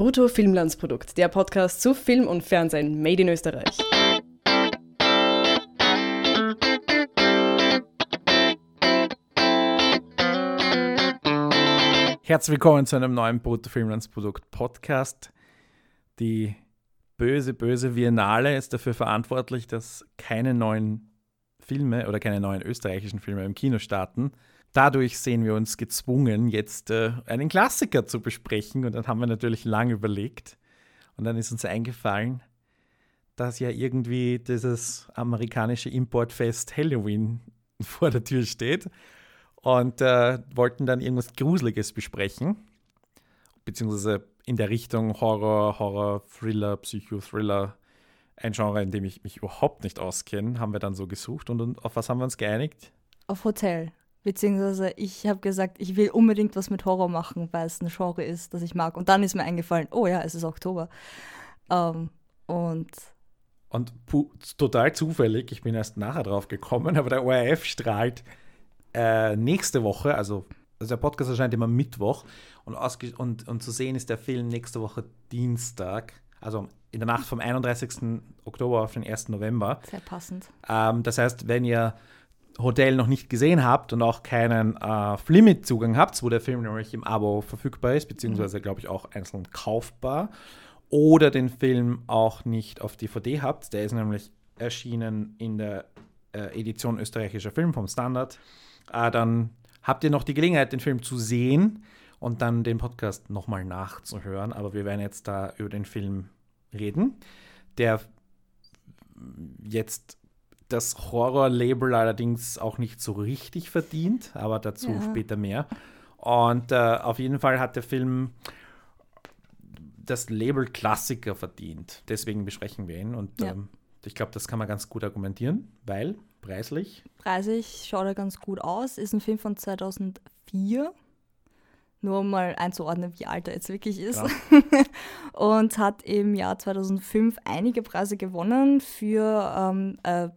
Brutto Filmlandsprodukt, der Podcast zu Film und Fernsehen made in Österreich. Herzlich willkommen zu einem neuen Brutto Filmlandsprodukt Podcast. Die böse, böse Biennale ist dafür verantwortlich, dass keine neuen Filme oder keine neuen österreichischen Filme im Kino starten dadurch sehen wir uns gezwungen, jetzt äh, einen Klassiker zu besprechen. Und dann haben wir natürlich lange überlegt. Und dann ist uns eingefallen, dass ja irgendwie dieses amerikanische Importfest Halloween vor der Tür steht. Und äh, wollten dann irgendwas Gruseliges besprechen. Beziehungsweise in der Richtung Horror, Horror, Thriller, Psychothriller. Ein Genre, in dem ich mich überhaupt nicht auskenne, haben wir dann so gesucht. Und, und auf was haben wir uns geeinigt? Auf Hotel. Beziehungsweise ich habe gesagt, ich will unbedingt was mit Horror machen, weil es ein Genre ist, das ich mag. Und dann ist mir eingefallen, oh ja, es ist Oktober. Ähm, und und total zufällig, ich bin erst nachher drauf gekommen, aber der ORF strahlt äh, nächste Woche, also, also der Podcast erscheint immer Mittwoch und, und, und zu sehen ist der Film nächste Woche Dienstag, also in der Nacht vom 31. Oktober auf den 1. November. Sehr passend. Ähm, das heißt, wenn ihr Hotel noch nicht gesehen habt und auch keinen äh, Limit-Zugang habt, wo der Film nämlich im Abo verfügbar ist, beziehungsweise mhm. glaube ich auch einzeln kaufbar, oder den Film auch nicht auf DVD habt, der ist nämlich erschienen in der äh, Edition österreichischer Film vom Standard, äh, dann habt ihr noch die Gelegenheit, den Film zu sehen und dann den Podcast nochmal nachzuhören. Aber wir werden jetzt da über den Film reden, der jetzt das Horror-Label allerdings auch nicht so richtig verdient, aber dazu ja. später mehr. Und äh, auf jeden Fall hat der Film das Label Klassiker verdient. Deswegen besprechen wir ihn. Und ja. ähm, ich glaube, das kann man ganz gut argumentieren, weil preislich. Preislich schaut er ganz gut aus. Ist ein Film von 2004. Nur um mal einzuordnen, wie alt er jetzt wirklich ist. Ja. und hat im Jahr 2005 einige Preise gewonnen für ähm, äh,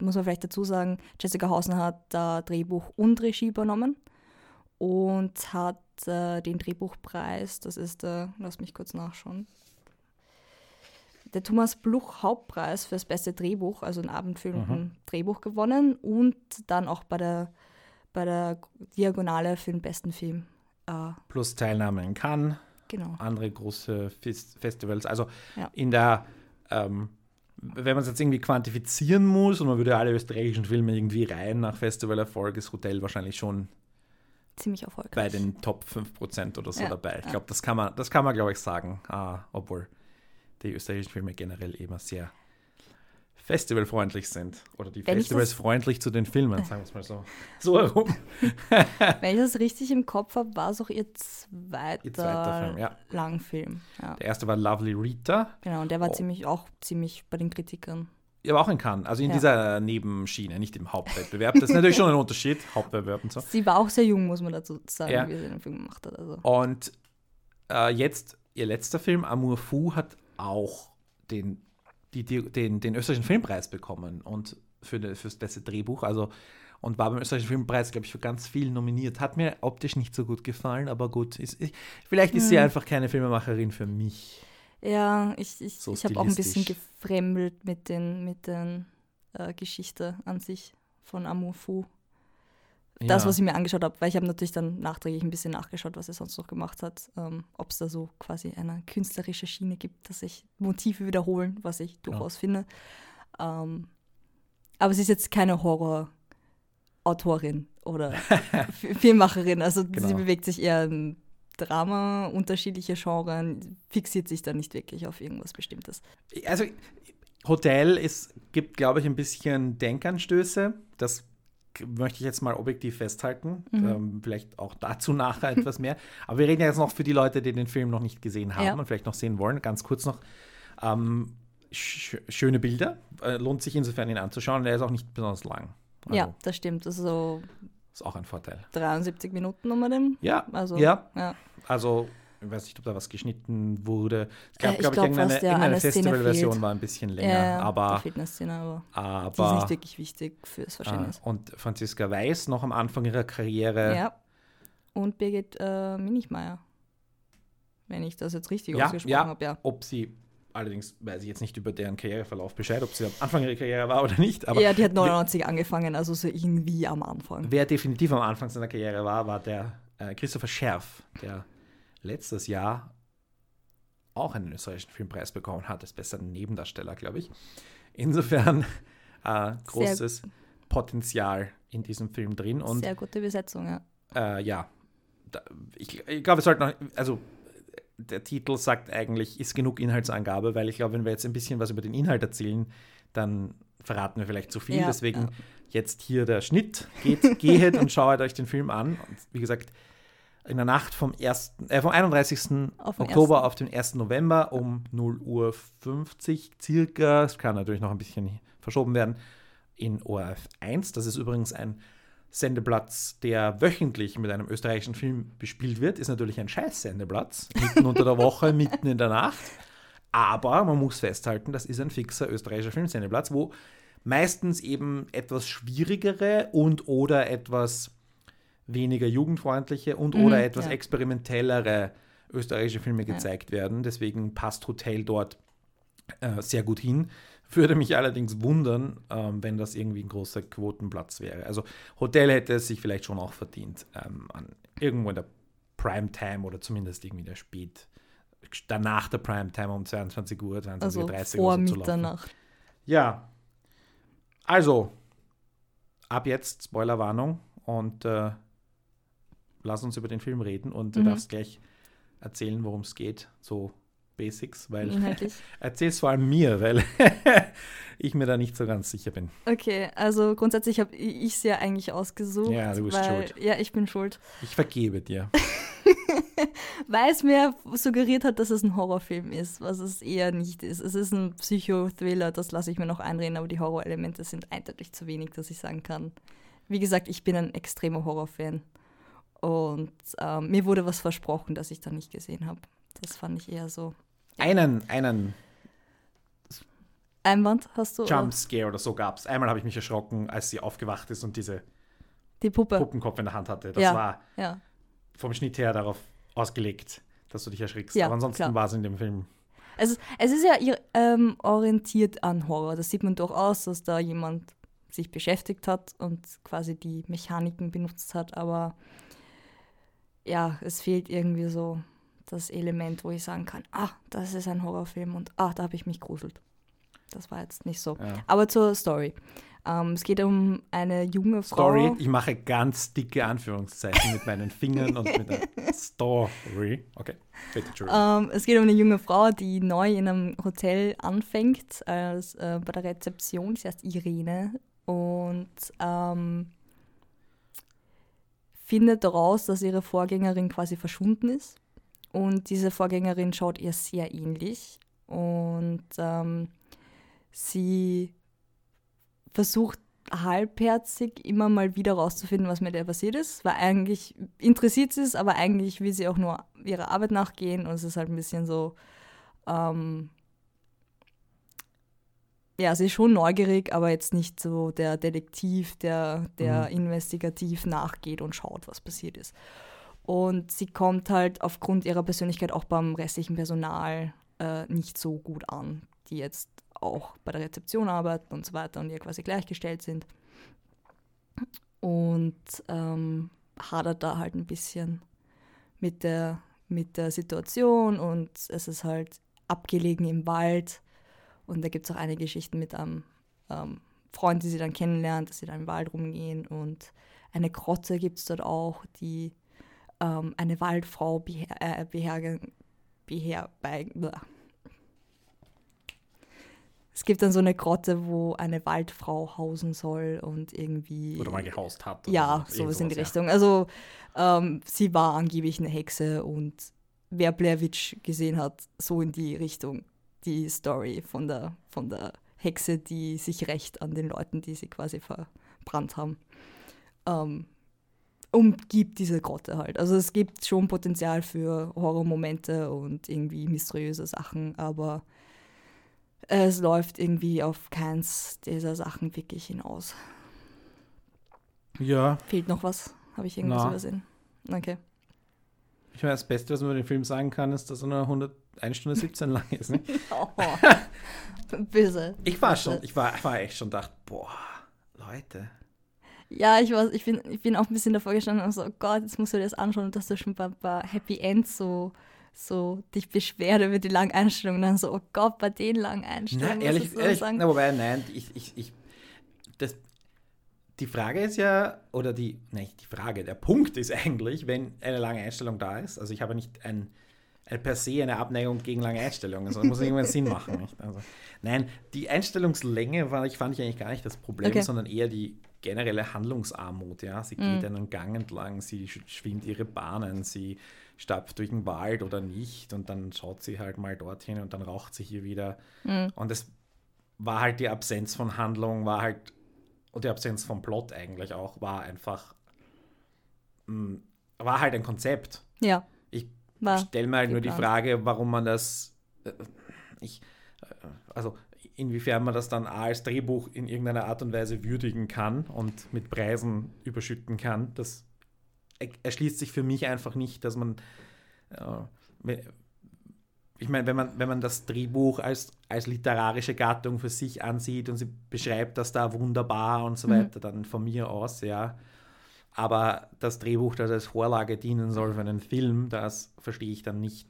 muss man vielleicht dazu sagen, Jessica Hausen hat da Drehbuch und Regie übernommen und hat äh, den Drehbuchpreis, das ist der, lass mich kurz nachschauen, der Thomas Bluch Hauptpreis für das beste Drehbuch, also ein abendfüllenden mhm. Drehbuch gewonnen und dann auch bei der, bei der Diagonale für den besten Film. Äh, Plus Teilnahme in Cannes. Genau. Andere große Festivals. Also ja. in der ähm, wenn man es jetzt irgendwie quantifizieren muss und man würde alle österreichischen Filme irgendwie rein nach Festivalerfolg, ist Hotel wahrscheinlich schon ziemlich erfolgreich. Bei den Top 5% oder so ja, dabei. Ich glaube, das kann man, das kann man, glaube ich, sagen. Ah, obwohl die österreichischen Filme generell immer sehr festivalfreundlich sind. Oder die Wenn Festivals freundlich zu den Filmen, sagen wir es mal so. So herum. Wenn ich das richtig im Kopf habe, war es auch ihr zweiter, ihr zweiter Film, ja. Langfilm. Ja. Der erste war Lovely Rita. Genau, und der war oh. ziemlich auch ziemlich bei den Kritikern. Ja, aber auch in Cannes, also in ja. dieser Nebenschiene, nicht im Hauptwettbewerb. Das ist natürlich schon ein Unterschied, Hauptwettbewerb und so. Sie war auch sehr jung, muss man dazu sagen, ja. wie sie den Film gemacht hat. Also. Und äh, jetzt, ihr letzter Film, Amour Fou, hat auch den die, die, den, den österreichischen Filmpreis bekommen und für, für das beste Drehbuch. Also und war beim österreichischen Filmpreis, glaube ich, für ganz viel nominiert. Hat mir optisch nicht so gut gefallen, aber gut. Ist, ich, vielleicht ist hm. sie einfach keine Filmemacherin für mich. Ja, ich, ich, so ich habe auch ein bisschen gefremdelt mit den, mit den äh, Geschichte an sich von Amour Fou das, ja. was ich mir angeschaut habe, weil ich habe natürlich dann nachträglich ein bisschen nachgeschaut, was er sonst noch gemacht hat, ähm, ob es da so quasi eine künstlerische Schiene gibt, dass sich Motive wiederholen, was ich durchaus ja. finde. Ähm, aber sie ist jetzt keine Horror-Autorin oder Filmmacherin, also genau. sie bewegt sich eher im Drama, unterschiedliche Genres, fixiert sich da nicht wirklich auf irgendwas Bestimmtes. Also Hotel ist, gibt, glaube ich, ein bisschen Denkanstöße. Das möchte ich jetzt mal objektiv festhalten. Mhm. Ähm, vielleicht auch dazu nachher etwas mehr. Aber wir reden ja jetzt noch für die Leute, die den Film noch nicht gesehen haben ja. und vielleicht noch sehen wollen. Ganz kurz noch. Ähm, sch schöne Bilder. Äh, lohnt sich insofern, ihn anzuschauen. Er ist auch nicht besonders lang. Also, ja, das stimmt. Das ist, so ist auch ein Vorteil. 73 Minuten um den. Ja. Also, ja. ja. Also ich weiß nicht, ob da was geschnitten wurde. Es gab, äh, glaube ich, glaub, irgendeine, Festivalversion war ein bisschen länger. Ja, aber, Szene, aber, aber die ist nicht wirklich wichtig fürs Verständnis. Äh, und Franziska Weiß noch am Anfang ihrer Karriere. Ja. Und Birgit äh, Minichmeier. wenn ich das jetzt richtig Ja, ausgesprochen ja. habe. Ja. Ob sie, allerdings weiß ich jetzt nicht über deren Karriereverlauf Bescheid, ob sie am Anfang ihrer Karriere war oder nicht, aber ja, die hat 99 angefangen, also so irgendwie am Anfang. wer definitiv am Anfang seiner Karriere war, war der äh, Christopher Scherf, der letztes Jahr auch einen österreichischen Filmpreis bekommen hat, als bester Nebendarsteller, glaube ich. Insofern äh, großes Potenzial in diesem Film drin und Sehr gute Besetzung, ja. Äh, ja, da, ich, ich glaube, wir sollten noch, also der Titel sagt eigentlich, ist genug Inhaltsangabe, weil ich glaube, wenn wir jetzt ein bisschen was über den Inhalt erzählen, dann verraten wir vielleicht zu viel. Ja, Deswegen ja. jetzt hier der Schnitt. Geht, gehet und schaut euch den Film an. Und wie gesagt, in der Nacht vom, 1., äh, vom 31. Auf Oktober 1.. auf den 1. November um 0 Uhr 50 circa, es kann natürlich noch ein bisschen verschoben werden, in ORF 1. Das ist übrigens ein Sendeplatz, der wöchentlich mit einem österreichischen Film bespielt wird, ist natürlich ein Scheiß-Sendeplatz, mitten unter der Woche, mitten in der Nacht. Aber man muss festhalten, das ist ein fixer österreichischer Filmsendeplatz, wo meistens eben etwas schwierigere und oder etwas weniger jugendfreundliche und Mhm, oder etwas ja. experimentellere österreichische Filme Ja. gezeigt werden. Deswegen passt Hotel dort äh, sehr gut hin. Würde mich allerdings wundern, ähm, wenn das irgendwie ein großer Quotenplatz wäre. Also Hotel hätte es sich vielleicht schon auch verdient, ähm, an, irgendwo in der Primetime oder zumindest irgendwie der Spät, danach der Primetime um 22 Uhr, 22.30 Also Uhr vor so. Mitternacht. Ja. Also, ab jetzt Spoilerwarnung und äh, lass uns über den Film reden und du Mhm. darfst gleich erzählen, worum es geht. So Basics, weil erzähl es vor allem mir, weil ich mir da nicht so ganz sicher bin. Okay, also grundsätzlich habe ich es ja eigentlich ausgesucht. Ja, du bist weil, schuld. Ja, ich bin schuld. Ich vergebe dir. Weil es mir suggeriert hat, dass es ein Horrorfilm ist, was es eher nicht ist. Es ist ein Psychothriller, das lasse ich mir noch einreden, aber die Horrorelemente sind eindeutig zu wenig, dass ich sagen kann. Wie gesagt, ich bin ein extremer Horrorfan. Und ähm, mir wurde was versprochen, das ich dann nicht gesehen habe. Das fand ich eher so. Einen, einen Einwand hast du? Jumpscare oder so gab es. Einmal habe ich mich erschrocken, als sie aufgewacht ist und diese Die Puppe. Puppenkopf in der Hand hatte. Das Ja. war Ja. vom Schnitt her darauf ausgelegt, dass du dich erschrickst. Ja, Aber ansonsten war es in dem Film Es, ist- es ist ja ähm, orientiert an Horror. Das sieht man durchaus, dass da jemand sich beschäftigt hat und quasi die Mechaniken benutzt hat. Aber ja, es fehlt irgendwie so das Element, wo ich sagen kann, ah, das ist ein Horrorfilm und ah, da habe ich mich gruselt. Das war jetzt nicht so. Ja. Aber zur Story. Ähm, es geht um eine junge Frau. Story. Ich mache ganz dicke Anführungszeichen mit meinen Fingern und mit der Story. Okay, bitte. Ähm, es geht um eine junge Frau, die neu in einem Hotel anfängt, als, äh, bei der Rezeption. Sie heißt Irene und ähm, findet daraus, dass ihre Vorgängerin quasi verschwunden ist. Und diese Vorgängerin schaut ihr sehr ähnlich. Und ähm, sie versucht halbherzig immer mal wieder rauszufinden, was mit ihr passiert ist, weil eigentlich interessiert sie es, aber eigentlich will sie auch nur ihrer Arbeit nachgehen und es ist halt ein bisschen so, ähm, ja, sie ist schon neugierig, aber jetzt nicht so der Detektiv, der, der investigativ nachgeht und schaut, was passiert ist. Und sie kommt halt aufgrund ihrer Persönlichkeit auch beim restlichen Personal äh, nicht so gut an, die jetzt auch bei der Rezeption arbeiten und so weiter und ihr quasi gleichgestellt sind. Und ähm, hadert da halt ein bisschen mit der, mit der Situation und es ist halt abgelegen im Wald. Und da gibt es auch einige Geschichten mit einem ähm, Freund, die sie dann kennenlernt, dass sie dann im Wald rumgehen. Und eine Grotte gibt es dort auch, die ähm, eine Waldfrau beher äh, behergen, beher. Es gibt dann so eine Grotte, wo eine Waldfrau hausen soll und irgendwie. Oder mal gehaust hat. Ja, so. sowas in die Richtung. Also ähm, sie war angeblich eine Hexe und wer Blair Witch gesehen hat, so in die Richtung die Story von der, von der Hexe, die sich rächt an den Leuten, die sie quasi verbrannt haben. Ähm, umgibt diese Grotte halt. Also es gibt schon Potenzial für Horrormomente und irgendwie mysteriöse Sachen, aber es läuft irgendwie auf keins dieser Sachen wirklich hinaus. Ja, Fehlt noch was? Habe ich irgendwas Na. übersehen? Okay. Ich meine, das Beste, was man über den Film sagen kann, ist, dass er nur 100, 1 Stunde 17 lang ist. Ne? Oh, böse. Ich war schon, ich war, war echt schon gedacht, boah, Leute. Ja, ich, war, ich, bin, ich bin auch ein bisschen davor gestanden und so, oh Gott, jetzt musst du dir das anschauen dass du schon bei, bei Happy Ends so, so dich beschwert über die langen Einstellungen. Und dann so, oh Gott, bei den langen Einstellungen. Na, ehrlich, so ehrlich sagen. na, wobei, nein, ich, ich, ich, das, die Frage ist ja, oder die, nein, die Frage, der Punkt ist eigentlich, wenn eine lange Einstellung da ist, also ich habe nicht ein per se eine Abneigung gegen lange Einstellungen, sondern muss irgendwann Sinn machen. Nicht? Also, nein, die Einstellungslänge war, ich, fand ich eigentlich gar nicht das Problem, Okay. sondern eher die generelle Handlungsarmut. Ja? Sie geht einen Gang entlang, sie sch- schwimmt ihre Bahnen, sie stapft durch den Wald oder nicht und dann schaut sie halt mal dorthin und dann raucht sie hier wieder. Und es war halt die Absenz von Handlung, war halt, und die Absenz von Plot eigentlich auch, war einfach, mh, war halt ein Konzept. Ja, Ich war. stelle mir halt nur die geplant. Frage, warum man das, äh, ich, äh, also inwiefern man das dann A als Drehbuch in irgendeiner Art und Weise würdigen kann und mit Preisen überschütten kann. Das er- erschließt sich für mich einfach nicht, dass man, äh, ich meine, wenn man, wenn man das Drehbuch als, als literarische Gattung für sich ansieht und sie beschreibt das da wunderbar und so weiter, dann von mir aus, ja. Aber das Drehbuch, das als Vorlage dienen soll für einen Film, das verstehe ich dann nicht,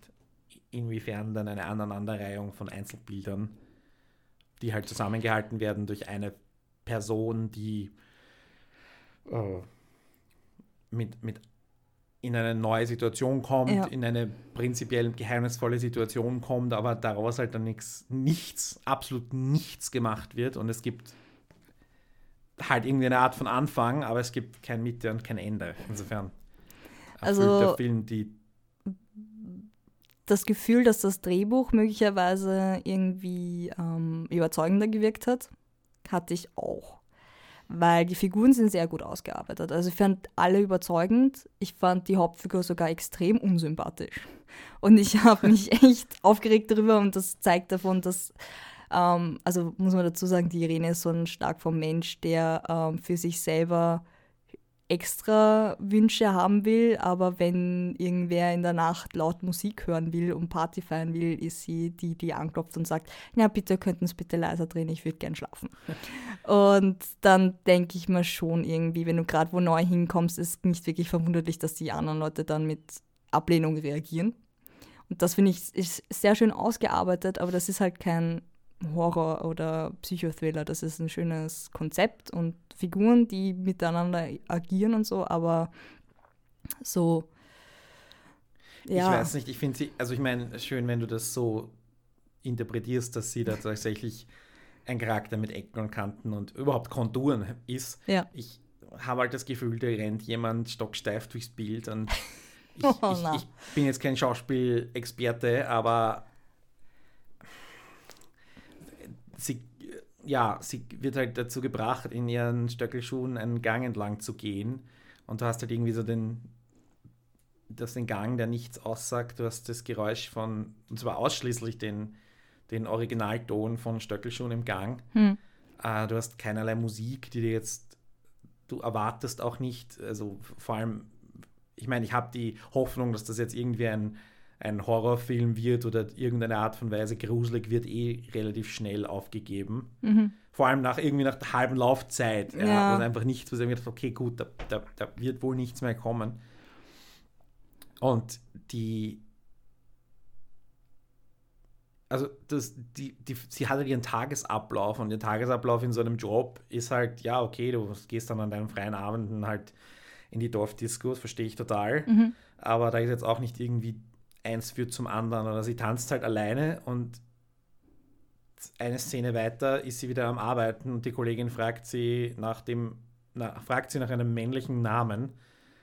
inwiefern dann eine Aneinanderreihung von Einzelbildern, die halt zusammengehalten werden durch eine Person, die äh, mit, mit in eine neue Situation kommt, Ja. in eine prinzipiell geheimnisvolle Situation kommt, aber daraus halt dann nichts, nichts, absolut nichts gemacht wird und es gibt halt irgendwie eine Art von Anfang, aber es gibt kein Mitte und kein Ende. Insofern erfüllt Also- der Film die das Gefühl, dass das Drehbuch möglicherweise irgendwie ähm, überzeugender gewirkt hat, hatte ich auch. Weil die Figuren sind sehr gut ausgearbeitet. Also ich fand alle überzeugend. Ich fand die Hauptfigur sogar extrem unsympathisch. Und ich habe mich echt aufgeregt darüber und das zeigt davon, dass, ähm, also muss man dazu sagen, die Irene ist so ein stark vom Mensch, der ähm, für sich selber extra Wünsche haben will, aber wenn irgendwer in der Nacht laut Musik hören will und Party feiern will, ist sie die, die anklopft und sagt, ja, bitte könnten es bitte leiser drehen, ich würde gern schlafen. und dann denke ich mir schon irgendwie, wenn du gerade wo neu hinkommst, ist nicht wirklich verwunderlich, dass die anderen Leute dann mit Ablehnung reagieren. Und das finde ich ist sehr schön ausgearbeitet, aber das ist halt kein Horror oder Psychothriller. Das ist ein schönes Konzept und Figuren, die miteinander agieren und so, aber so. Ja, Ich weiß nicht, ich finde sie, also ich meine, schön, wenn du das so interpretierst, dass sie da tatsächlich ein Charakter mit Ecken und Kanten und überhaupt Konturen ist. Ja. Ich habe halt das Gefühl, da rennt jemand stocksteif durchs Bild und ich, Oh, ich, ich bin jetzt kein Schauspielexperte, aber sie, ja, sie wird halt dazu gebracht, in ihren Stöckelschuhen einen Gang entlang zu gehen und du hast halt irgendwie so den, du hast den Gang, der nichts aussagt, du hast das Geräusch von, und zwar ausschließlich den, den Originalton von Stöckelschuhen im Gang. Hm. Äh, du hast keinerlei Musik, die dir jetzt, du erwartest auch nicht, also vor allem, ich meine, ich habe die Hoffnung, dass das jetzt irgendwie ein, ein Horrorfilm wird oder irgendeine Art von Weise gruselig wird eh relativ schnell aufgegeben. Mhm. Vor allem nach irgendwie nach der halben Laufzeit. Ja. Ja. Und einfach nichts, wo ich mir gedacht okay, gut, da, da, da wird wohl nichts mehr kommen. Und die, also das, die, die, sie hat halt ihren Tagesablauf und ihr Tagesablauf in so einem Job ist halt, ja, okay, du gehst dann an deinen freien Abenden halt in die Dorfdisco, das verstehe ich total. Mhm. Aber da ist jetzt auch nicht irgendwie eins führt zum anderen oder sie tanzt halt alleine und eine Szene weiter ist sie wieder am Arbeiten und die Kollegin fragt sie nach dem, na, fragt sie nach einem männlichen Namen,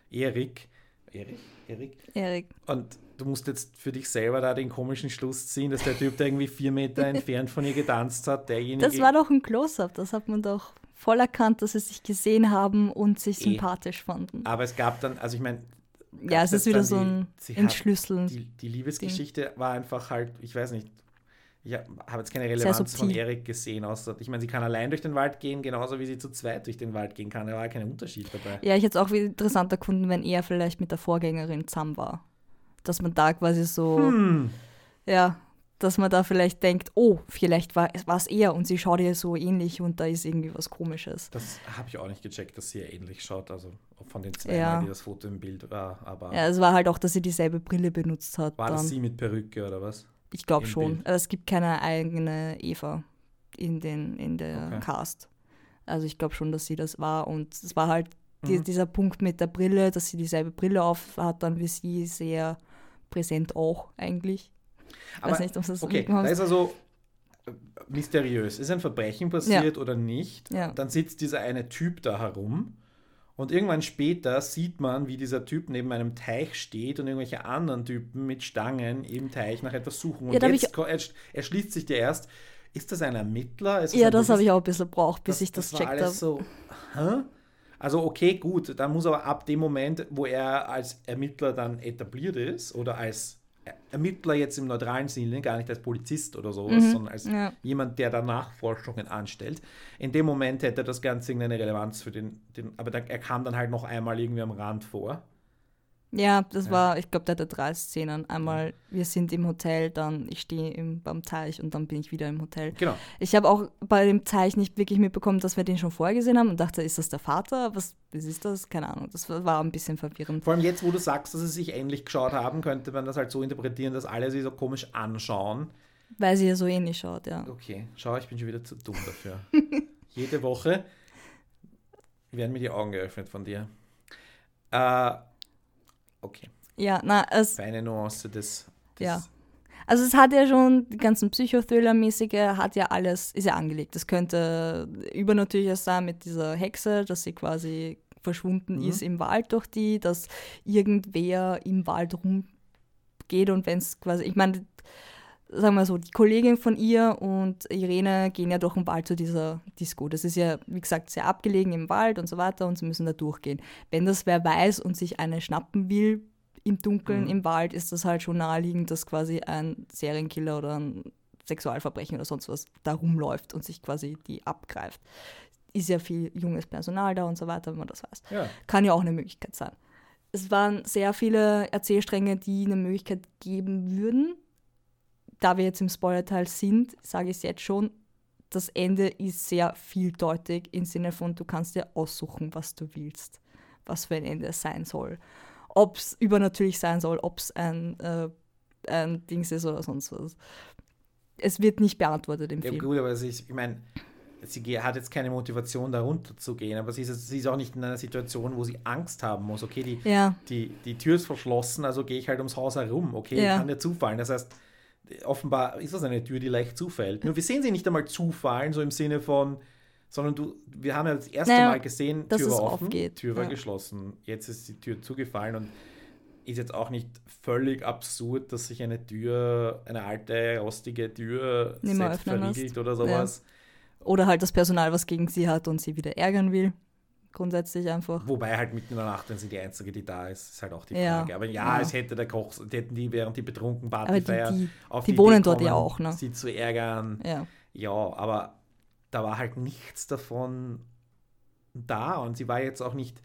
Erik. Erik? Erik? Erik. Und du musst jetzt für dich selber da den komischen Schluss ziehen, dass der Typ, der irgendwie vier Meter entfernt von ihr getanzt hat, derjenige. Das war doch ein Close-Up, das hat man doch voll erkannt, dass sie sich gesehen haben und sich Eh. sympathisch fanden. aber es gab dann, also ich meine, ja, es ist jetzt wieder so die- ein sie hat Entschlüsseln. die, die Liebesgeschichte war einfach halt, ich weiß nicht, ich habe jetzt keine Relevanz von. Erik gesehen, außer, ich meine, sie kann allein durch den Wald gehen, genauso wie sie zu zweit durch den Wald gehen kann. Da war kein Unterschied dabei. Ja, ich hätte es auch wieder interessant erkunden, wenn er vielleicht mit der Vorgängerin zusammen war. dass man da quasi so, Hm. ja, dass man da vielleicht denkt, oh, vielleicht war es er und sie schaut ihr so ähnlich und da ist irgendwie was Komisches. Das habe ich auch nicht gecheckt, dass sie ja ähnlich schaut. Also von den zwei, Ja. die das Foto im Bild war. Aber Ja, es war halt auch, dass sie dieselbe Brille benutzt hat. war das dann. sie mit Perücke oder was? Ich glaube schon. Bild? Es gibt keine eigene Eva in, den, in der Okay. Cast. Also ich glaube schon, dass sie das war. Und es war halt die, Mhm. dieser Punkt mit der Brille, dass sie dieselbe Brille auf hat, dann wie sie sehr präsent auch eigentlich. Ich weiß nicht, ob das Okay, da ist also mysteriös. Ist ein Verbrechen passiert oder nicht? Ja. Dann sitzt dieser eine Typ da herum und irgendwann später sieht man, wie dieser Typ neben einem Teich steht und irgendwelche anderen Typen mit Stangen im Teich nach etwas suchen. Und Ja, jetzt ich- erschließt sich dir erst, ist das ein Ermittler? Es Ja, ein das habe ich auch ein bisschen gebraucht, bis ich das, war checkt habe. so, hä? Also okay, gut, dann muss aber ab dem Moment, wo er als Ermittler dann etabliert ist oder als Ermittler jetzt im neutralen Sinne, gar nicht als Polizist oder sowas, sondern als Mhm. Ja. jemand, der da Nachforschungen anstellt. In dem Moment hätte das Ganze irgendeine Relevanz für den, den aber da, er kam dann halt noch einmal irgendwie am Rand vor. Ja, das war, ich glaube, der hatte drei Szenen. Einmal, wir sind im Hotel, dann ich stehe im- beim Teich und dann bin ich wieder im Hotel. Genau. Ich habe auch bei dem Teich nicht wirklich mitbekommen, dass wir den schon vorher gesehen haben und dachte, ist das der Vater? Was, was ist das? Keine Ahnung. Das war war ein bisschen verwirrend. Vor allem jetzt, wo du sagst, dass sie sich ähnlich geschaut haben, könnte man das halt so interpretieren, dass alle sie so komisch anschauen. Weil sie ja so ähnlich schaut, ja. Okay, schau, ich bin schon wieder zu dumm dafür. Jede Woche werden mir die Augen geöffnet von dir. Äh, okay, Ja, na, es, feine Nuance des. des Ja. also es hat ja schon die ganzen Psychothriller-mäßige, hat ja alles, ist ja angelegt. Es könnte übernatürliches sein mit dieser Hexe, dass sie quasi verschwunden Mhm. ist im Wald durch die, dass irgendwer im Wald rumgeht und wenn es quasi, ich meine, sagen wir so, die Kollegin von ihr und Irene gehen ja durch den Wald zu dieser Disco. Das ist ja, wie gesagt, sehr abgelegen im Wald und so weiter und sie müssen da durchgehen. Wenn das wer weiß und sich eine schnappen will im Dunkeln Mhm. im Wald, ist das halt schon naheliegend, dass quasi ein Serienkiller oder ein Sexualverbrechen oder sonst was da rumläuft und sich quasi die abgreift. Ist ja viel junges Personal da und so weiter, wenn man das weiß. Ja. Kann ja auch eine Möglichkeit sein. Es waren sehr viele Erzählstränge, die eine Möglichkeit geben würden. Da wir jetzt im Spoilerteil sind, sage ich es jetzt schon, das Ende ist sehr vieldeutig im Sinne von, du kannst dir aussuchen, was du willst, was für ein Ende es sein soll. Ob es übernatürlich sein soll, ob es ein, äh, ein Dings ist oder sonst was. Es wird nicht beantwortet im Ja, Film. gut, aber ist, ich meine, sie hat jetzt keine Motivation, da runterzugehen, aber sie ist, sie ist auch nicht in einer Situation, wo sie Angst haben muss. Okay, die, Ja, die, die Tür ist verschlossen, also gehe ich halt ums Haus herum. Okay, Ja. kann dir zufallen. Das heißt, offenbar ist das eine Tür, die leicht zufällt. Nur wir sehen sie nicht einmal zufallen, so im Sinne von, sondern du, wir haben ja das erste Naja, Mal gesehen, dass Tür es war offen, aufgeht, Tür war ja. geschlossen. Jetzt ist die Tür zugefallen und ist jetzt auch nicht völlig absurd, dass sich eine Tür, eine alte, rostige Tür selbst verriegelt oder sowas. oder halt das Personal, was gegen sie hat und sie wieder ärgern will. Grundsätzlich einfach. Wobei halt mitten in der Nacht, wenn sie die Einzige, die da ist, ist halt auch die Ja. Frage. Aber ja, Ja. es hätte der Koch, die hätten die, während die betrunken Aber die- die- auf die Idee wohnen dort kommen, ja auch, ne? sie zu ärgern. Ja. Ja, aber da war halt nichts davon da und sie war jetzt auch nicht.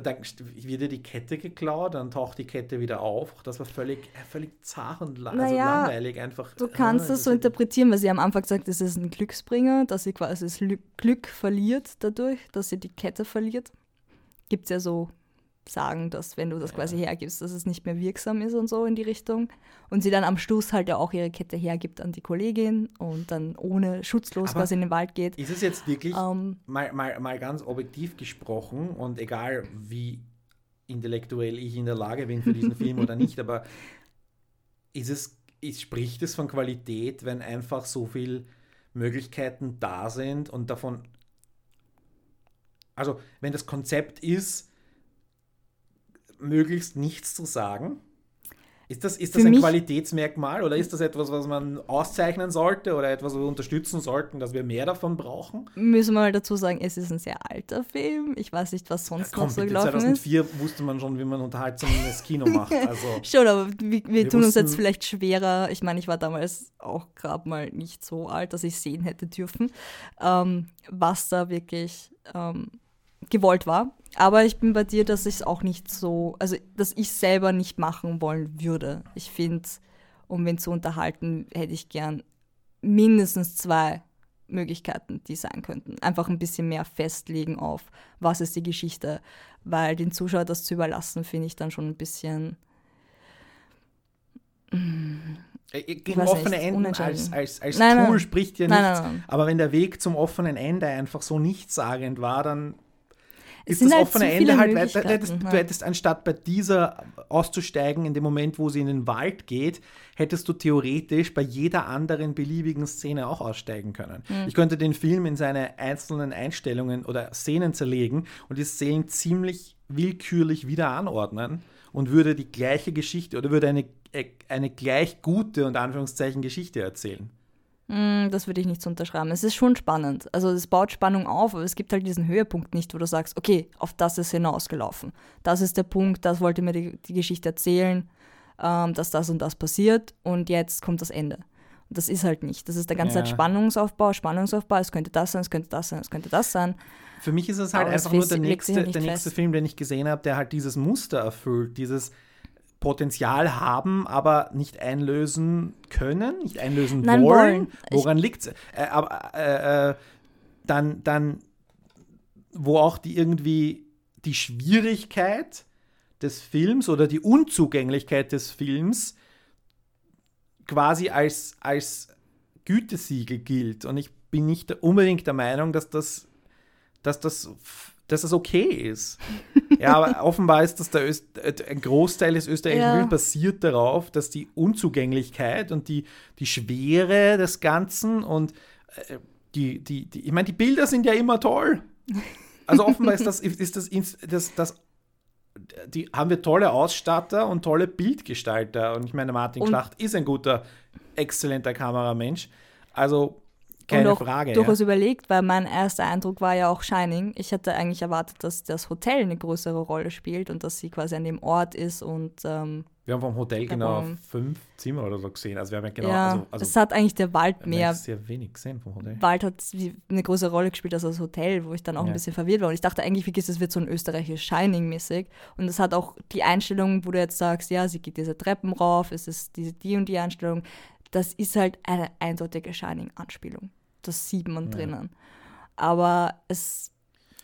Dann wird ihr die Kette geklaut, dann taucht die Kette wieder auf. Das war völlig, äh, völlig zart und la also Naja, langweilig einfach. Du kannst Ah, das so interpretieren, weil sie am Anfang sagt, es ist ein Glücksbringer, dass sie quasi das Lü- Glück verliert dadurch, dass sie die Kette verliert. Gibt es ja so Sagen, dass wenn du das Ja. quasi hergibst, dass es nicht mehr wirksam ist und so in die Richtung. Und sie dann am Schluss halt ja auch ihre Kette hergibt an die Kollegin und dann ohne schutzlos Aber- quasi in den Wald geht. Ist es jetzt wirklich, Ähm, mal, mal, mal ganz objektiv gesprochen und egal wie intellektuell ich in der Lage bin für diesen Film oder nicht, aber ist es, ist, spricht es von Qualität, wenn einfach so viele Möglichkeiten da sind und davon, also wenn das Konzept ist, möglichst nichts zu sagen? Ist das, ist das Für ein Qualitätsmerkmal oder ist das etwas, was man auszeichnen sollte oder etwas, was wir unterstützen sollten, dass wir mehr davon brauchen? müssen wir mal dazu sagen, es ist ein sehr alter Film. Ich weiß nicht, was sonst Komm, noch so gelaufen ist. 2004 wusste man schon, wie man unterhaltsames Kino macht. Also, Schon, aber wir, wir, Wir tun uns jetzt vielleicht schwerer. Ich meine, ich war damals auch gerade mal nicht so alt, dass ich sehen hätte dürfen, ähm, was da wirklich ähm, gewollt war. Aber ich bin bei dir, dass ich es auch nicht so, also dass ich selber nicht machen wollen würde. Ich finde, um wen zu unterhalten, hätte ich gern mindestens zwei Möglichkeiten, die sein könnten. Einfach ein bisschen mehr festlegen auf, was ist die Geschichte, weil den Zuschauer das zu überlassen, finde ich dann schon ein bisschen. Äh, gegen offene Enden als, als, als nein, Tool nein. spricht ja nichts. nein. Aber wenn der Weg zum offenen Ende einfach so nichtssagend war, dann ist das halt offene Ende halt weiter. Du hättest, du ja. hättest anstatt bei dieser auszusteigen, in dem Moment, wo sie in den Wald geht, hättest du theoretisch bei jeder anderen beliebigen Szene auch aussteigen können. Hm. Ich könnte den Film in seine einzelnen Einstellungen oder Szenen zerlegen und die Szenen ziemlich willkürlich wieder anordnen und würde die gleiche Geschichte oder würde eine, äh, eine gleich gute und Anführungszeichen Geschichte erzählen. Mm, Das würde ich nicht so unterschreiben. Es ist schon spannend. Also es baut Spannung auf, aber es gibt halt diesen Höhepunkt nicht, wo du sagst, okay, auf das ist hinausgelaufen. Das ist der Punkt, das wollte mir die, die Geschichte erzählen, ähm, dass das und das passiert und jetzt kommt das Ende. Und das ist halt nicht. Das ist der ganze Ja. Zeit Spannungsaufbau, Spannungsaufbau, es könnte das sein, es könnte das sein, es könnte das sein. Für mich ist es halt Aber es einfach nur der nächste, halt der nächste. Film, den ich gesehen habe, der halt dieses Muster erfüllt, dieses Potenzial haben, aber nicht einlösen können, nicht einlösen Nein, wollen. Woran liegt es? Äh, aber äh, äh, dann, dann, wo auch die irgendwie die Schwierigkeit des Films oder die Unzugänglichkeit des Films quasi als, als Gütesiegel gilt. Und ich bin nicht unbedingt der Meinung, dass das, dass das, dass das okay ist. Ja, aber offenbar ist das der Öst äh, ein Großteil des österreichischen Ja. Films basiert darauf, dass die Unzugänglichkeit und die, die Schwere des Ganzen und äh, die, die, die, ich meine, die Bilder sind ja immer toll. Also offenbar ist das, ist das, das, das die haben wir tolle Ausstatter und tolle Bildgestalter. Und ich meine, Martin Und- Schlacht ist ein guter, exzellenter Kameramensch. Also keine und auch Frage. durchaus Ja. überlegt, weil mein erster Eindruck war ja auch Shining. Ich hatte eigentlich erwartet, dass das Hotel eine größere Rolle spielt und dass sie quasi an dem Ort ist und ähm, Wir haben vom Hotel genau fünf Zimmer oder so gesehen. Also wir haben ja genau, ja, also, also es hat eigentlich der Wald wir haben mehr sehr wenig gesehen vom Hotel. Wald hat wie- eine größere Rolle gespielt als das Hotel, wo ich dann auch Ja. ein bisschen verwirrt war. Und ich dachte eigentlich, wirklich, es wird so ein österreichisches Shining-mäßig. Und es hat auch die Einstellung, wo du jetzt sagst, ja, sie geht diese Treppen rauf, es ist diese, die und die Einstellung. Das ist halt eine eindeutige Shining-Anspielung. Das sieht man drinnen. Aber es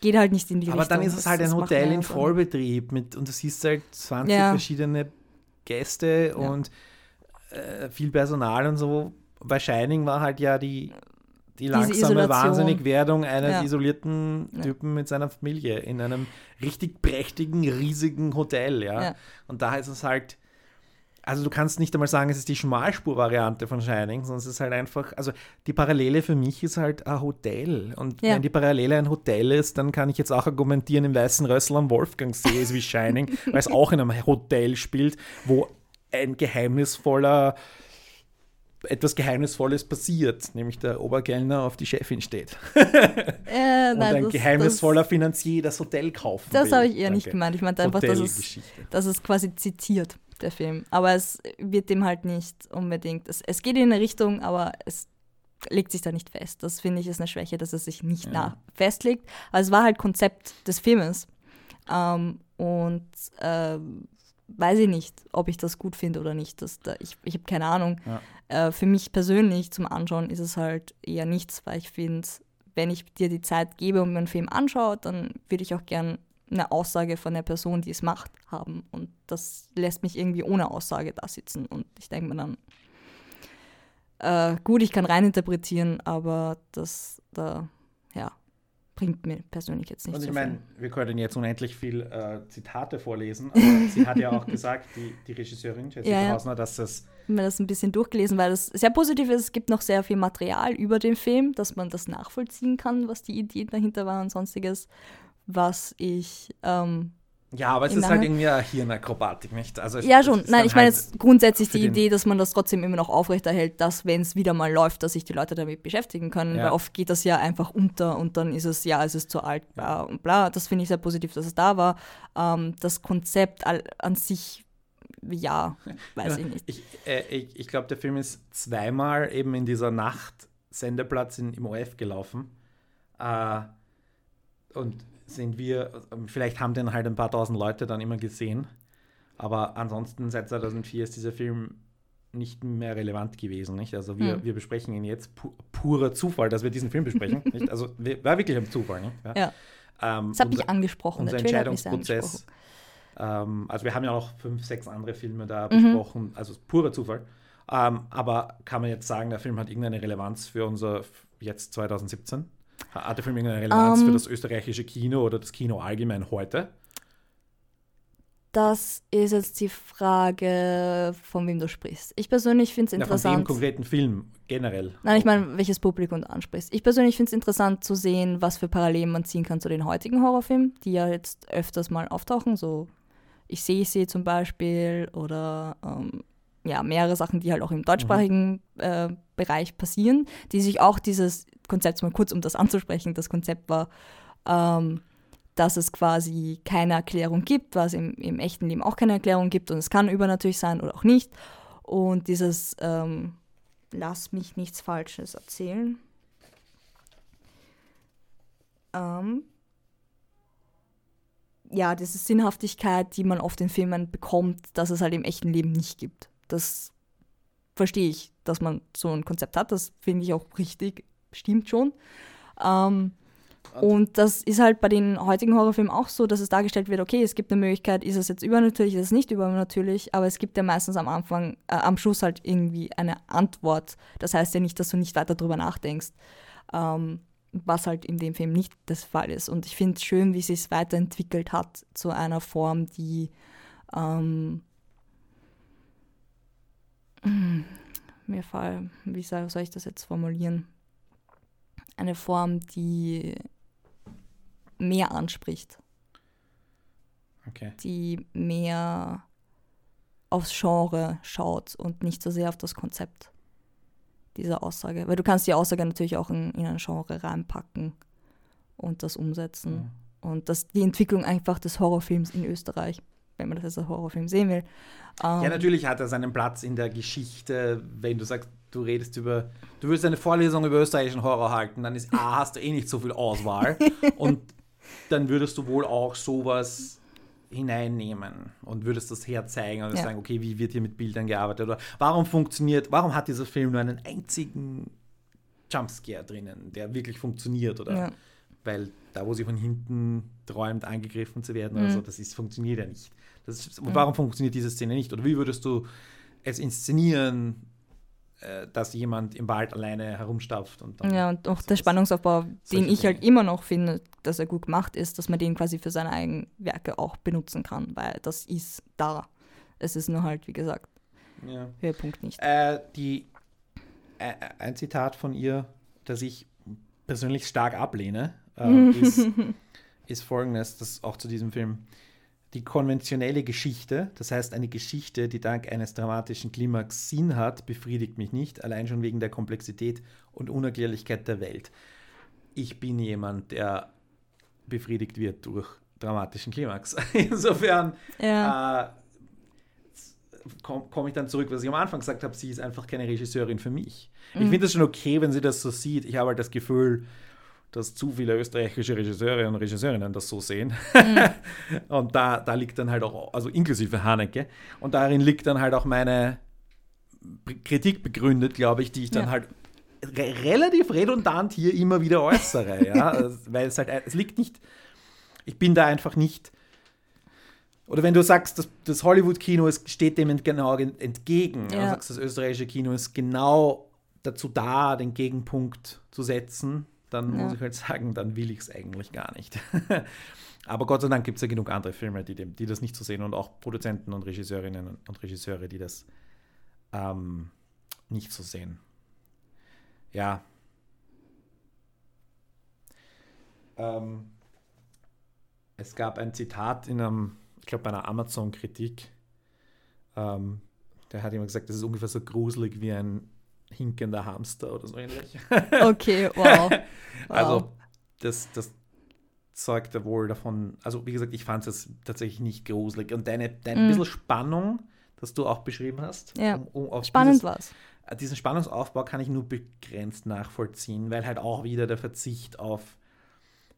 geht halt nicht in die Aber Richtung. dann ist es halt ein Hotel in Vollbetrieb mit und du siehst halt 20 Ja. verschiedene Gäste und äh, viel Personal und so. Bei Shining war halt ja die, die langsame. Wahnsinnigwerdung eines Ja. isolierten Ja. Typen mit seiner Familie in einem richtig prächtigen, riesigen Hotel, ja. Ja. Und da ist es halt, also du kannst nicht einmal sagen, es ist die Schmalspur-Variante von Shining, sondern es ist halt einfach, also die Parallele für mich ist halt ein Hotel. Und Ja. wenn die Parallele ein Hotel ist, dann kann ich jetzt auch argumentieren, im Weißen Rössel am Wolfgangsee ist wie Shining, weil es auch in einem Hotel spielt, wo ein geheimnisvoller, etwas Geheimnisvolles passiert, nämlich der Obergellner auf die Chefin steht. Äh, Und nein, ein das- geheimnisvoller Finanzier das Hotel kaufen Das, will. das habe ich eher nicht Danke. gemeint. Ich meinte einfach, dass es, dass es quasi zitiert, der Film. Aber es wird dem halt nicht unbedingt. Es, es geht in eine Richtung, aber es legt sich da nicht fest. Das finde ich ist eine Schwäche, dass es sich nicht Ja. festlegt. Aber es war halt Konzept des Filmes. Ähm, und ähm, weiß ich nicht, ob ich das gut finde oder nicht. Das, da, ich ich habe keine Ahnung. Ja. Äh, für mich persönlich zum Anschauen ist es halt eher nichts, weil ich finde, wenn ich dir die Zeit gebe und mir einen Film anschaue, dann würde ich auch gern eine Aussage von der Person, die es macht, haben. Und das lässt mich irgendwie ohne Aussage da sitzen. Und ich denke mir dann, äh, gut, ich kann reininterpretieren, aber das da, ja, bringt mir persönlich jetzt nicht Und so ich meine, viel. wir können jetzt unendlich viel äh, Zitate vorlesen, aber sie hat ja auch gesagt, die, die Regisseurin Jessica Ja, ja. Hausner, dass das Ich habe mir das ein bisschen durchgelesen, weil das sehr positiv ist. Es gibt noch sehr viel Material über den Film, dass man das nachvollziehen kann, was die Idee dahinter war und sonstiges, was ich ähm, ja, aber es ist halt irgendwie eine Hirnakrobatik, nicht? Also es, Ja, schon. Nein, ich meine halt jetzt grundsätzlich die Idee, dass man das trotzdem immer noch aufrechterhält, dass, wenn es wieder mal läuft, dass sich die Leute damit beschäftigen können. Ja. Weil oft geht das ja einfach unter und dann ist es, ja, es ist zu alt, bla und bla. Das finde ich sehr positiv, dass es da war. Ähm, das Konzept an sich, ja, weiß ich nicht. Ich, äh, ich, ich glaube, der Film ist zweimal eben in dieser Nacht Sendeplatz in, im OF gelaufen. Äh, und sind wir, vielleicht haben den halt ein paar tausend Leute dann immer gesehen, aber ansonsten seit 2004 ist dieser Film nicht mehr relevant gewesen. Nicht? Also wir, mhm. wir besprechen ihn jetzt pu purer Zufall, dass wir diesen Film besprechen. nicht? Also war wirklich ein Zufall. Nicht? Ja. ja. Ähm, das hat mich angesprochen. Unser Entscheidungsprozess. Ähm, also wir haben ja noch fünf, sechs andere Filme da mhm. besprochen. Also purer Zufall. Ähm, aber kann man jetzt sagen, der Film hat irgendeine Relevanz für unser jetzt 2017? Hat der Film irgendeine Relevanz um, für ähm. das österreichische Kino oder das Kino allgemein heute? Das ist jetzt die Frage, von wem du sprichst. Ich persönlich finde es interessant. Ja, von dem konkreten Film generell. Nein, ich meine, welches Publikum du ansprichst. Ich persönlich finde es interessant zu sehen, was für Parallelen man ziehen kann zu den heutigen Horrorfilmen, die ja jetzt öfters mal auftauchen. So Ich sehe sie zum Beispiel oder ähm, ja, mehrere Sachen, die halt auch im deutschsprachigen mhm. äh, Bereich passieren, die sich auch dieses Konzept, mal kurz um das anzusprechen, das Konzept war, ähm, dass es quasi keine Erklärung gibt, was im, im echten Leben auch keine Erklärung gibt und es kann übernatürlich sein oder auch nicht. Und dieses ähm, Lass mich nichts Falsches erzählen. Ähm, ja, diese Sinnhaftigkeit, die man oft in Filmen bekommt, dass es halt im echten Leben nicht gibt. Das verstehe ich, dass man so ein Konzept hat. Das finde ich auch richtig, stimmt schon. Ähm, und das ist halt bei den heutigen Horrorfilmen auch so, dass es dargestellt wird, okay, es gibt eine Möglichkeit, ist es jetzt übernatürlich, ist es nicht übernatürlich, aber es gibt ja meistens am Anfang, äh, am Schluss halt irgendwie eine Antwort. Das heißt ja nicht, dass du nicht weiter drüber nachdenkst, ähm, was halt in dem Film nicht das Fall ist. Und ich finde es schön, wie sie es weiterentwickelt hat zu einer Form, die ähm, mir fall, wie soll ich das jetzt formulieren? Eine Form, die mehr anspricht. Okay. Die mehr aufs Genre schaut und nicht so sehr auf das Konzept dieser Aussage. Weil du kannst die Aussage natürlich auch in, in ein Genre reinpacken und das umsetzen. Mhm. Und das, die Entwicklung einfach des Horrorfilms in Österreich, wenn man das als Horrorfilm sehen will. Ähm, ja, natürlich hat er seinen Platz in der Geschichte, wenn du sagst, du redest über, du willst eine Vorlesung über österreichischen Horror halten, dann ist A, hast du eh nicht so viel Auswahl und dann würdest du wohl auch sowas hineinnehmen und würdest das herzeigen und ja. sagen, okay, wie wird hier mit Bildern gearbeitet oder warum funktioniert, warum hat dieser Film nur einen einzigen Jumpscare drinnen, der wirklich funktioniert oder ja. weil da, wo sie von hinten träumt, angegriffen zu werden mhm. oder so, das ist, funktioniert ja nicht. Ist, mhm. Warum funktioniert diese Szene nicht? Oder wie würdest du es inszenieren, dass jemand im Wald alleine herumstapft. Und ja, und auch der Spannungsaufbau, den ich halt immer noch finde, dass er gut gemacht ist, dass man den quasi für seine eigenen Werke auch benutzen kann, weil das ist da. Es ist nur halt, wie gesagt, ja. Höhepunkt nicht. Äh, die, äh, ein Zitat von ihr, das ich persönlich stark ablehne, äh, ist, ist folgendes, das auch zu diesem Film die konventionelle Geschichte, das heißt eine Geschichte, die dank eines dramatischen Klimax Sinn hat, befriedigt mich nicht, allein schon wegen der Komplexität und Unerklärlichkeit der Welt. Ich bin jemand, der befriedigt wird durch dramatischen Klimax. Insofern ja. äh, komme komm ich dann zurück, was ich am Anfang gesagt habe, sie ist einfach keine Regisseurin für mich. Mhm. Ich finde es schon okay, wenn sie das so sieht. Ich habe halt das Gefühl, dass zu viele österreichische Regisseure und Regisseurinnen das so sehen. Mhm. und da, da liegt dann halt auch, also inklusive Haneke, und darin liegt dann halt auch meine Kritik begründet, glaube ich, die ich dann ja. halt re relativ redundant hier immer wieder äußere. ja? Weil es halt, es liegt nicht, ich bin da einfach nicht. Oder wenn du sagst, das, das Hollywood-Kino steht dem genau entgegen, ja. du sagst, das österreichische Kino ist genau dazu da, den Gegenpunkt zu setzen, dann ja. muss ich halt sagen, dann will ich es eigentlich gar nicht. Aber Gott sei Dank gibt es ja genug andere Filme, die, die das nicht so sehen und auch Produzenten und Regisseurinnen und Regisseure, die das ähm, nicht so sehen. Ja. Ähm, es gab ein Zitat in einem, ich glaube, bei einer Amazon-Kritik. Ähm, der hat immer gesagt, das ist ungefähr so gruselig wie ein hinkender Hamster oder so ähnlich. Okay, wow. Also, das, das zeugt ja wohl davon, also wie gesagt, ich fand es tatsächlich nicht gruselig. Und deine, deine mm. bisschen Spannung, das du auch beschrieben hast, ja. um, um spannend war es. Äh, diesen Spannungsaufbau kann ich nur begrenzt nachvollziehen, weil halt auch wieder der Verzicht auf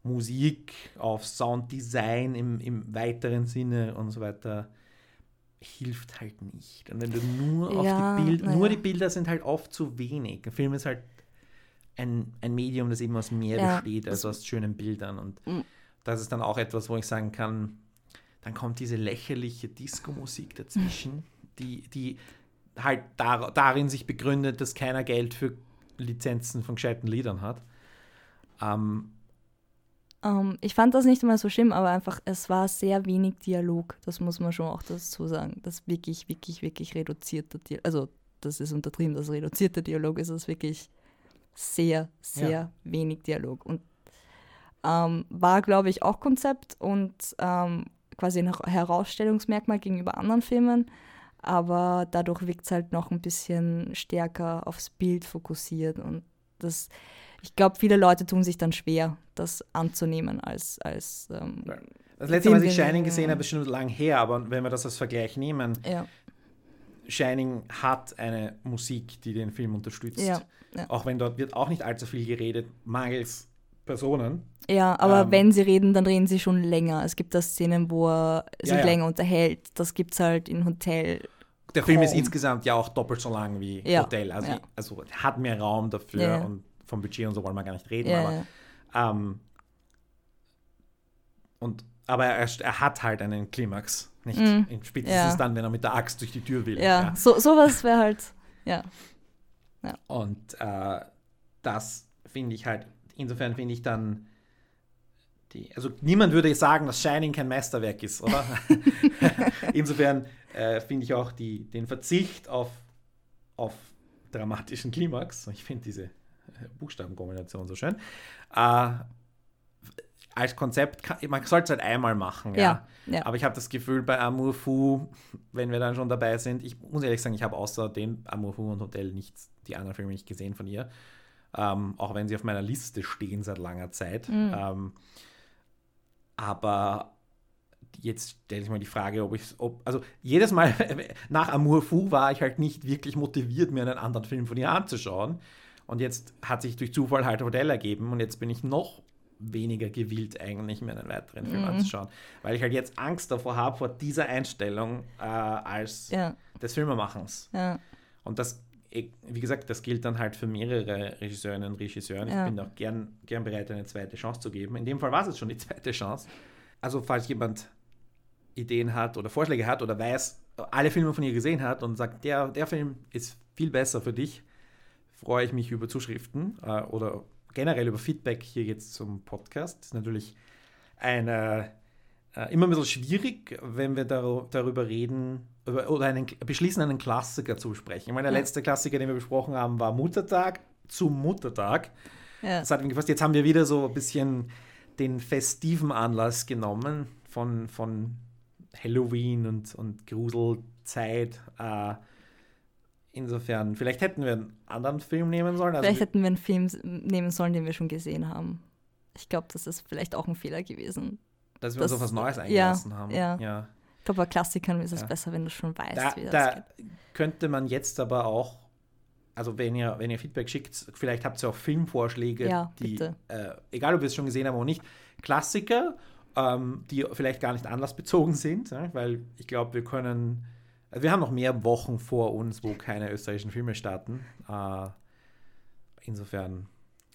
Musik, auf Sounddesign im, im weiteren Sinne und so weiter hilft halt nicht. Und wenn du nur Ja, auf die Bilder, nur ja. die Bilder sind halt oft zu wenig. Ein Film ist halt ein, ein Medium, das eben aus mehr Ja, besteht als aus schönen Bildern. Und Mm. das ist dann auch etwas, wo ich sagen kann, dann kommt diese lächerliche Disco-Musik dazwischen, die, die halt dar darin sich begründet, dass keiner Geld für Lizenzen von gescheiten Liedern hat. Ähm, Ähm, ich fand das nicht mal so schlimm, aber einfach, es war sehr wenig Dialog. Das muss man schon auch dazu sagen. Das wirklich, wirklich, wirklich reduzierte Dialog. Also, das ist untertrieben, das reduzierte Dialog ist es wirklich sehr, sehr Ja. wenig Dialog. Und ähm, war, glaube ich, auch Konzept und ähm, quasi ein Herausstellungsmerkmal gegenüber anderen Filmen. Aber dadurch wirkt es halt noch ein bisschen stärker aufs Bild fokussiert. Und das, ich glaube, viele Leute tun sich dann schwer, das anzunehmen als, als ähm, das letzte Mal, als ich Shining gesehen habe, ist schon lang her, aber wenn wir das als Vergleich nehmen, ja, Shining hat eine Musik, die den Film unterstützt. Ja, ja. Auch wenn dort wird auch nicht allzu viel geredet, mangels Personen. ja, aber Ähm, wenn sie reden, dann reden sie schon länger. Es gibt da Szenen, wo er sich länger unterhält. Das gibt es halt in Hotel. Der Film ist Kaum. insgesamt ja auch doppelt so lang wie Hotel. Also, also hat mehr Raum dafür und vom Budget und so wollen wir gar nicht reden. Ja, aber ja. Ähm, und, aber er, er hat halt einen Klimax. Nicht Mhm. in spätestens Ja. dann, wenn er mit der Axt durch die Tür will. ja. So, sowas wäre halt, ja. Und äh, das finde ich halt, insofern finde ich dann, die, also niemand würde sagen, dass Shining kein Meisterwerk ist, oder? insofern äh, finde ich auch die, den Verzicht auf, auf dramatischen Klimax, ich finde diese Buchstabenkombination so schön, äh, als Konzept, kann, man sollte es halt einmal machen, ja. Ja, ja. Aber ich habe das Gefühl, bei Amour Fou, wenn wir dann schon dabei sind, ich muss ehrlich sagen, ich habe außer dem Amour Fou und Hotel nichts, die anderen Filme nicht gesehen von ihr. Ähm, auch wenn sie auf meiner Liste stehen seit langer Zeit. Mhm. Ähm, aber jetzt stelle ich mal die Frage, ob ich ob, also jedes Mal nach Amour Fou war ich halt nicht wirklich motiviert, mir einen anderen Film von ihr anzuschauen. Und jetzt hat sich durch Zufall halt Hotel ergeben und jetzt bin ich noch weniger gewillt, eigentlich mir einen weiteren Film Mhm. anzuschauen. Weil ich halt jetzt Angst davor habe, vor dieser Einstellung äh, als Ja, des Filmemachens. ja. Und das, wie gesagt, das gilt dann halt für mehrere Regisseurinnen und Regisseuren. Ja. Ich bin auch gern, gern bereit, eine zweite Chance zu geben. In dem Fall war es jetzt schon die zweite Chance. Also, falls jemand Ideen hat oder Vorschläge hat oder weiß, alle Filme von ihr gesehen hat und sagt, der, der Film ist viel besser für dich, freue ich mich über Zuschriften äh, oder generell über Feedback hier jetzt zum Podcast. Das ist natürlich eine, äh, immer ein bisschen schwierig, wenn wir dar darüber reden über, oder einen, beschließen, einen Klassiker zu besprechen. Ich meine, der Ja. letzte Klassiker, den wir besprochen haben, war Muttertag zum Muttertag. ja. Das hat mich gefasst. Jetzt haben wir wieder so ein bisschen den festiven Anlass genommen von, von Halloween und, und Gruselzeit. Äh, insofern, vielleicht hätten wir einen anderen Film nehmen sollen. Also Vielleicht hätten wir einen Film nehmen sollen, den wir schon gesehen haben. Ich glaube, das ist vielleicht auch ein Fehler gewesen. dass wir uns das- auf was Neues ja, eingelassen haben. ja. ja. Ich glaube, bei Klassikern ist es Ja. besser, wenn du schon weißt, Da, wie das da geht. könnte man jetzt aber auch, also wenn ihr, wenn ihr Feedback schickt, vielleicht habt ihr auch Filmvorschläge, Ja, die, äh, egal ob wir es schon gesehen haben oder nicht, Klassiker, ähm, die vielleicht gar nicht anlassbezogen sind, ja, weil ich glaube, wir können, wir haben noch mehr Wochen vor uns, wo keine österreichischen Filme starten. Äh, insofern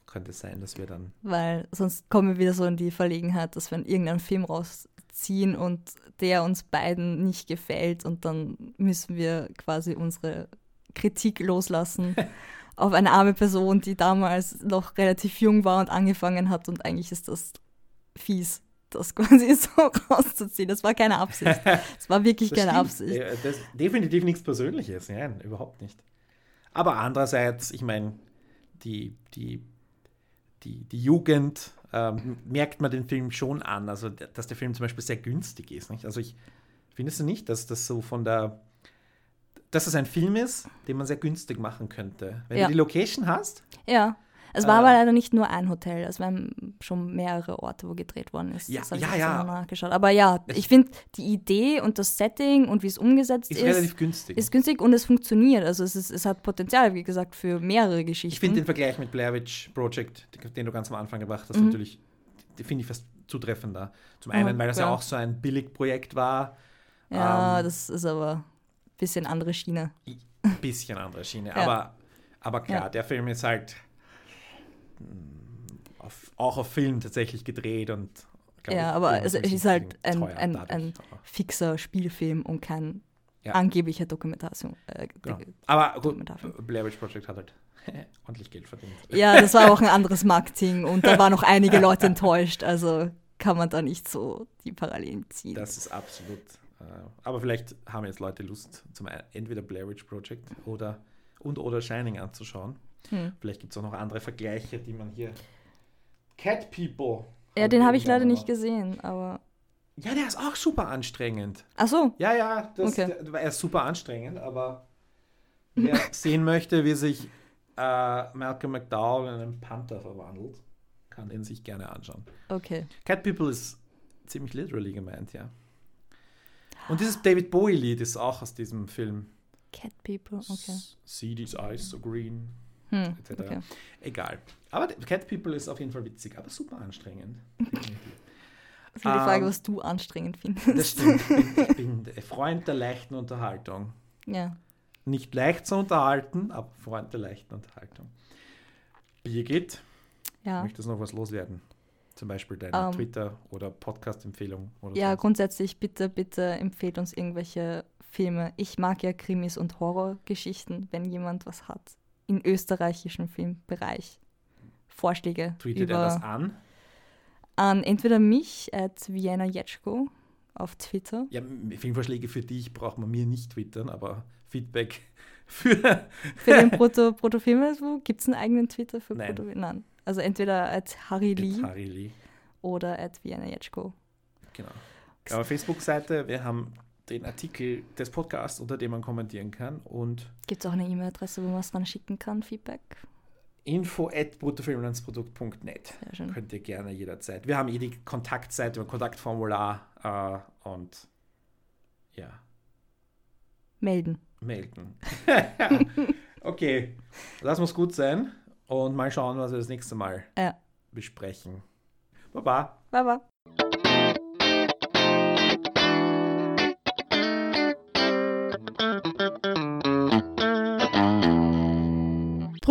könnte es sein, dass wir dann Weil sonst kommen wir wieder so in die Verlegenheit, dass wir irgendeinen Film rausziehen und der uns beiden nicht gefällt und dann müssen wir quasi unsere Kritik loslassen auf eine arme Person, die damals noch relativ jung war und angefangen hat und eigentlich ist das fies, das quasi so rauszuziehen. Das war keine Absicht. Es war wirklich Das keine stimmt. Absicht. Das ist definitiv nichts Persönliches, nein, überhaupt nicht. Aber andererseits, ich meine, die, die, die, die Jugend ähm, merkt man den Film schon an, also dass der Film zum Beispiel sehr günstig ist. Nicht? Also ich findest du nicht, dass das so von der dass das ein Film ist, den man sehr günstig machen könnte. Wenn Ja. du die Location hast, Ja. Es war Äh, aber leider nicht nur ein Hotel, es waren schon mehrere Orte, wo gedreht worden ist. Ja, das habe ja, ja. noch nachgeschaut. Aber ja, Es- ich finde die Idee und das Setting und wie es umgesetzt ist ist, relativ günstig. ist günstig und es funktioniert. Also es, ist, es hat Potenzial, wie gesagt, für mehrere Geschichten. Ich finde den Vergleich mit Blair Witch Project, den du ganz am Anfang gebracht hast, Mhm. natürlich finde ich fast zutreffender. Zum einen, weil das ja auch so ein Billigprojekt war, Ja, Ähm, das ist aber ein bisschen andere Schiene. ein bisschen andere Schiene. Ja. Aber, aber klar, Ja. der Film ist halt auf, auch auf Film tatsächlich gedreht und Ja, ich, aber es, ist halt ein, ein, ein fixer Spielfilm und kein Ja. angeblicher Dokumentation. Äh, Genau. Aber gut. Blair Witch Project hat halt ordentlich Geld verdient. Ja, das war auch ein anderes Marketing und da waren auch einige Leute enttäuscht. Also kann man da nicht so die Parallelen ziehen. Das ist absolut. Äh, aber vielleicht haben jetzt Leute Lust, zum ein- entweder Blair Witch Project oder und oder Shining anzuschauen. Hm. Vielleicht gibt es auch noch andere Vergleiche, die man hier. Cat People. Ja, den habe ich leider irgendwann nicht gesehen, aber. Ja, der ist auch super anstrengend. Ach so, Ja, ja, das, Okay. der, er ist super anstrengend, aber wer sehen möchte, wie sich äh, Malcolm McDowell in einen Panther verwandelt, kann den sich gerne anschauen. okay. Cat People ist ziemlich literally gemeint, ja. Und dieses David Bowie-Lied ist auch aus diesem Film. Cat People, okay. See these eyes so green, Hm, etc. okay. Egal. Aber Cat People ist auf jeden Fall witzig, aber super anstrengend. Definitiv. Also die Frage, Ähm, was du anstrengend das findest. stimmt. Ich bin, ich bin Freund der leichten Unterhaltung. Ja. Nicht leicht zu unterhalten, aber Freund der leichten Unterhaltung. Birgit, Ja. möchtest du noch was loswerden? Zum Beispiel deine Ähm, Twitter- oder Podcast-Empfehlung? Ja, sonst? grundsätzlich bitte, bitte empfehlt uns irgendwelche Filme. Ich mag ja Krimis und Horrorgeschichten, wenn jemand was hat. Im österreichischen Filmbereich. Vorschläge Tweetet über, er das an? an entweder mich at Vienna Jetschko auf Twitter. Ja, Filmvorschläge für dich braucht man mir nicht twittern, aber Feedback für. Für den Proto, Proto gibt es einen eigenen Twitter für Nein. Proto Nein. Also entweder at Harry Lee Harry Lee. oder at Vienna Jetschko. Genau. Aber Facebook-Seite, wir haben den Artikel des Podcasts, unter dem man kommentieren kann und Gibt es auch eine E-Mail-Adresse, wo man es dran schicken kann, Feedback? info at schön. Könnt ihr gerne jederzeit. Wir haben eh die Kontaktseite und Kontaktformular äh, und ja, Melden. melden. okay, lass uns gut sein und mal schauen, was wir das nächste Mal Ja. besprechen. Baba. Baba.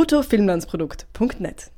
bruttofilmlandsprodukt.net